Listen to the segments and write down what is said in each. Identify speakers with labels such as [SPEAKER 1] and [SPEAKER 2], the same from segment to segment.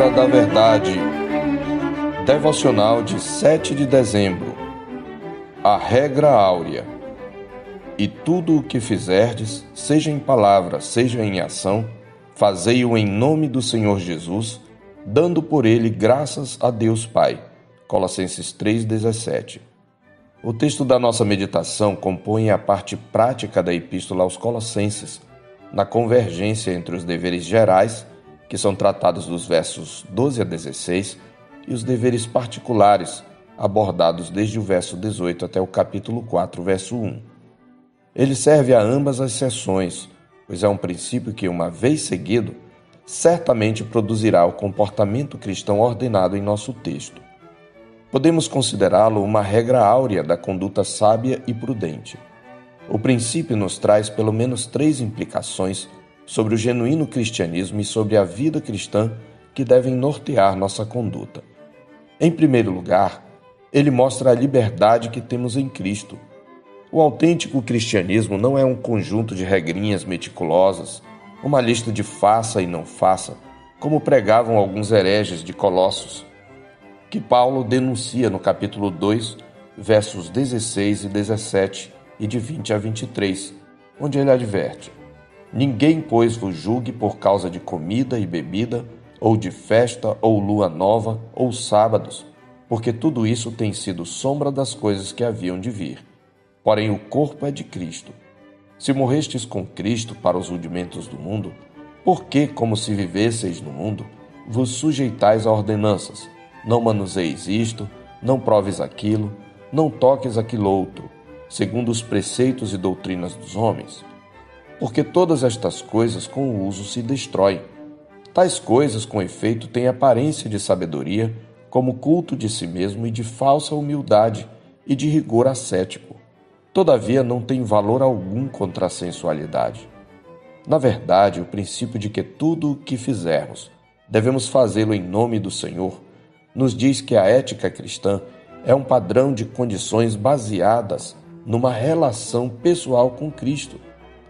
[SPEAKER 1] Palavra da Verdade. Devocional de 7 de dezembro. A regra áurea. E tudo o que fizerdes, seja em palavra, seja em ação, fazei-o em nome do Senhor Jesus, dando por ele graças a Deus Pai. Colossenses 3:17. O texto da nossa meditação compõe a parte prática da epístola aos Colossenses, na convergência entre os deveres gerais que são tratados dos versos 12 a 16, e os deveres particulares, abordados desde o verso 18 até o capítulo 4, verso 1. Ele serve a ambas as sessões, pois é um princípio que, uma vez seguido, certamente produzirá o comportamento cristão ordenado em nosso texto. Podemos considerá-lo uma regra áurea da conduta sábia e prudente. O princípio nos traz pelo menos três implicações sobre o genuíno cristianismo e sobre a vida cristã que devem nortear nossa conduta. Em primeiro lugar, ele mostra a liberdade que temos em Cristo. O autêntico cristianismo não é um conjunto de regrinhas meticulosas, uma lista de faça e não faça, como pregavam alguns hereges de Colossos, que Paulo denuncia no capítulo 2, versos 16 e 17 e de 20 a 23, onde ele adverte: Ninguém, pois, vos julgue por causa de comida e bebida, ou de festa, ou lua nova, ou sábados, porque tudo isso tem sido sombra das coisas que haviam de vir. Porém, o corpo é de Cristo. Se morrestes com Cristo para os rudimentos do mundo, por que, como se vivesseis no mundo, vos sujeitais a ordenanças? Não manuseis isto, não proves aquilo, não toques aquilo outro, segundo os preceitos e doutrinas dos homens porque todas estas coisas com o uso se destroem. Tais coisas, com efeito, têm aparência de sabedoria, como culto de si mesmo e de falsa humildade e de rigor ascético. Todavia, não tem valor algum contra a sensualidade. Na verdade, o princípio de que tudo o que fizermos devemos fazê-lo em nome do Senhor nos diz que a ética cristã é um padrão de condições baseadas numa relação pessoal com Cristo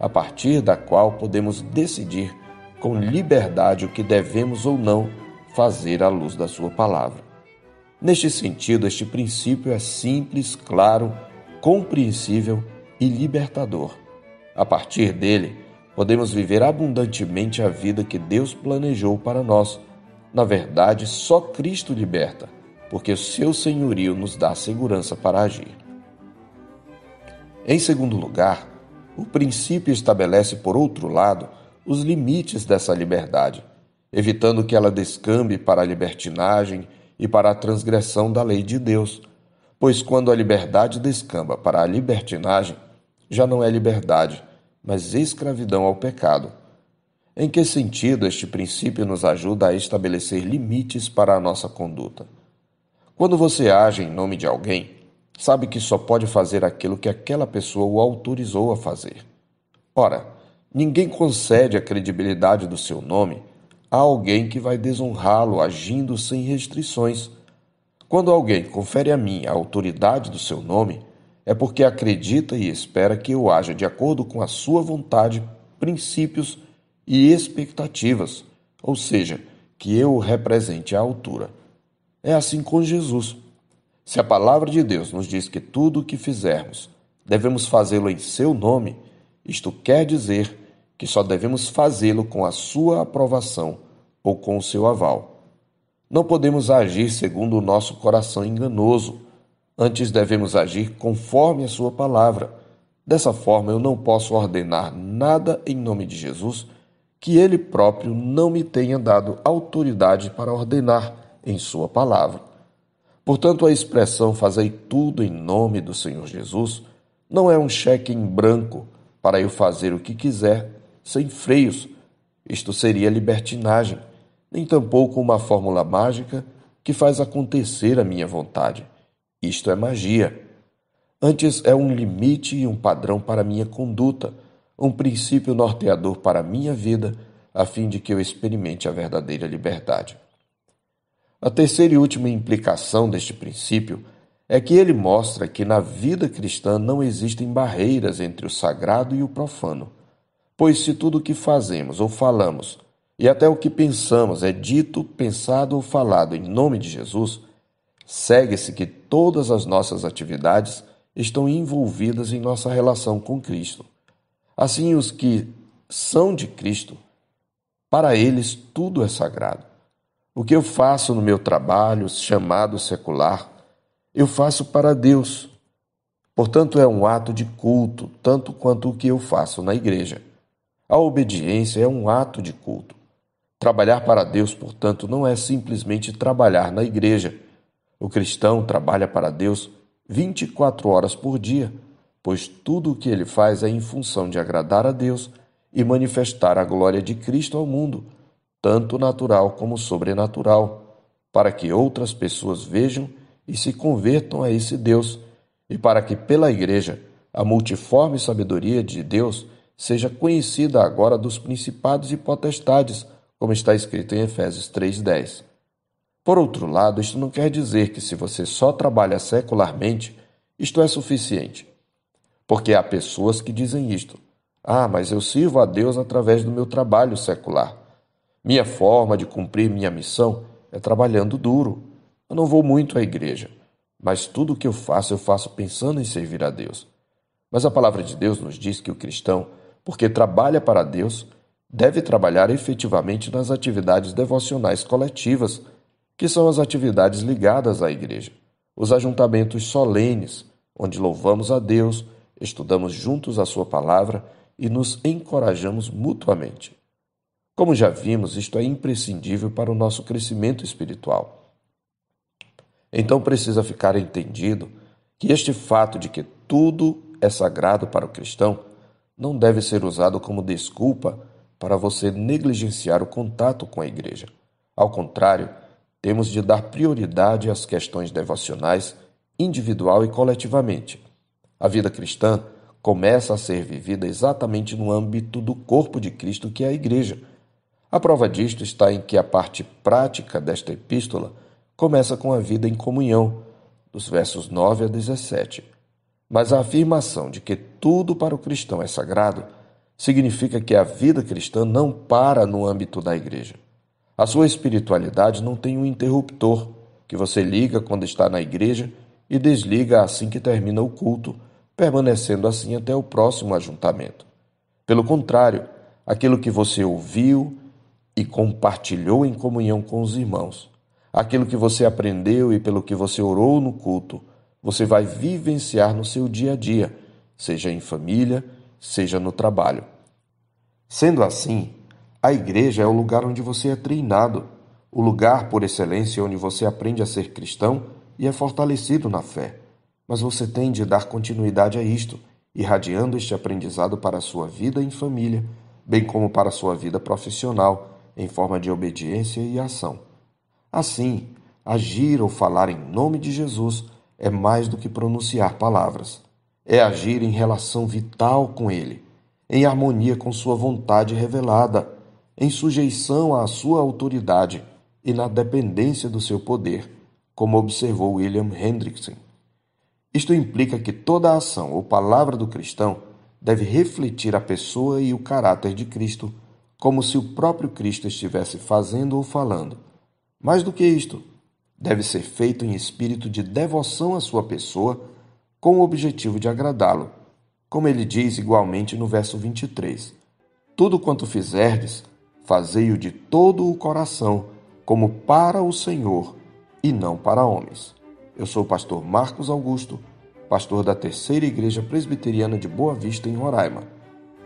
[SPEAKER 1] a partir da qual podemos decidir com liberdade o que devemos ou não fazer à luz da Sua palavra. Neste sentido, este princípio é simples, claro, compreensível e libertador. A partir dele, podemos viver abundantemente a vida que Deus planejou para nós. Na verdade, só Cristo liberta, porque o seu senhorio nos dá segurança para agir. Em segundo lugar, o princípio estabelece, por outro lado, os limites dessa liberdade, evitando que ela descambe para a libertinagem e para a transgressão da lei de Deus. Pois quando a liberdade descamba para a libertinagem, já não é liberdade, mas escravidão ao pecado. Em que sentido este princípio nos ajuda a estabelecer limites para a nossa conduta? Quando você age em nome de alguém, sabe que só pode fazer aquilo que aquela pessoa o autorizou a fazer. Ora, ninguém concede a credibilidade do seu nome a alguém que vai desonrá-lo agindo sem restrições. Quando alguém confere a mim a autoridade do seu nome, é porque acredita e espera que eu haja de acordo com a sua vontade, princípios e expectativas, ou seja, que eu o represente à altura. É assim com Jesus. Se a palavra de Deus nos diz que tudo o que fizermos devemos fazê-lo em seu nome, isto quer dizer que só devemos fazê-lo com a sua aprovação ou com o seu aval. Não podemos agir segundo o nosso coração enganoso, antes devemos agir conforme a sua palavra. Dessa forma, eu não posso ordenar nada em nome de Jesus que ele próprio não me tenha dado autoridade para ordenar em sua palavra. Portanto, a expressão fazei tudo em nome do Senhor Jesus não é um cheque em branco para eu fazer o que quiser, sem freios. Isto seria libertinagem, nem tampouco uma fórmula mágica que faz acontecer a minha vontade. Isto é magia. Antes é um limite e um padrão para minha conduta, um princípio norteador para minha vida, a fim de que eu experimente a verdadeira liberdade. A terceira e última implicação deste princípio é que ele mostra que na vida cristã não existem barreiras entre o sagrado e o profano. Pois se tudo o que fazemos ou falamos e até o que pensamos é dito, pensado ou falado em nome de Jesus, segue-se que todas as nossas atividades estão envolvidas em nossa relação com Cristo. Assim, os que são de Cristo, para eles tudo é sagrado. O que eu faço no meu trabalho, chamado secular, eu faço para Deus. Portanto, é um ato de culto, tanto quanto o que eu faço na igreja. A obediência é um ato de culto. Trabalhar para Deus, portanto, não é simplesmente trabalhar na igreja. O cristão trabalha para Deus 24 horas por dia, pois tudo o que ele faz é em função de agradar a Deus e manifestar a glória de Cristo ao mundo, tanto natural como sobrenatural, para que outras pessoas vejam e se convertam a esse Deus, e para que pela Igreja a multiforme sabedoria de Deus seja conhecida agora dos principados e potestades, como está escrito em Efésios 3:10. Por outro lado, isto não quer dizer que se você só trabalha secularmente, isto é suficiente. Porque há pessoas que dizem isto. Ah, mas eu sirvo a Deus através do meu trabalho secular. Minha forma de cumprir minha missão é trabalhando duro. Eu não vou muito à igreja, mas tudo o que eu faço, eu faço pensando em servir a Deus. Mas a palavra de Deus nos diz que o cristão porque trabalha para Deus, deve trabalhar efetivamente nas atividades devocionais coletivas, que são as atividades ligadas à igreja, os ajuntamentos solenes, onde louvamos a Deus, estudamos juntos a Sua palavra e nos encorajamos mutuamente. Como já vimos, isto é imprescindível para o nosso crescimento espiritual. Então precisa ficar entendido que este fato de que tudo é sagrado para o cristão não deve ser usado como desculpa para você negligenciar o contato com a igreja. Ao contrário, temos de dar prioridade às questões devocionais, individual e coletivamente. A vida cristã começa a ser vivida exatamente no âmbito do corpo de Cristo, que é a igreja. A prova disto está em que a parte prática desta epístola começa com a vida em comunhão, dos versos 9 a 17. Mas a afirmação de que tudo para o cristão é sagrado significa que a vida cristã não para no âmbito da igreja. A sua espiritualidade não tem um interruptor que você liga quando está na igreja e desliga assim que termina o culto, permanecendo assim até o próximo ajuntamento. Pelo contrário, aquilo que você ouviu e compartilhou em comunhão com os irmãos, aquilo que você aprendeu e pelo que você orou no culto, você vai vivenciar no seu dia a dia, seja em família, seja no trabalho. Sendo assim, a igreja é o lugar onde você é treinado, o lugar por excelência onde você aprende a ser cristão e é fortalecido na fé. Mas você tem de dar continuidade a isto, irradiando este aprendizado para a sua vida em família, bem como para a sua vida profissional, em forma de obediência e ação. Assim, agir ou falar em nome de Jesus é mais do que pronunciar palavras. É agir em relação vital com Ele, em harmonia com Sua vontade revelada, em sujeição à Sua autoridade e na dependência do seu poder, como observou William Hendrickson. Isto implica que toda ação ou palavra do cristão deve refletir a pessoa e o caráter de Cristo, como se o próprio Cristo estivesse fazendo ou falando. Mais do que isto, deve ser feito em espírito de devoção à sua pessoa, com o objetivo de agradá-lo. Como ele diz igualmente no verso 23: Tudo quanto fizerdes, fazei-o de todo o coração, como para o Senhor e não para homens. Eu sou o pastor Marcos Augusto, pastor da Terceira Igreja Presbiteriana de Boa Vista, em Roraima.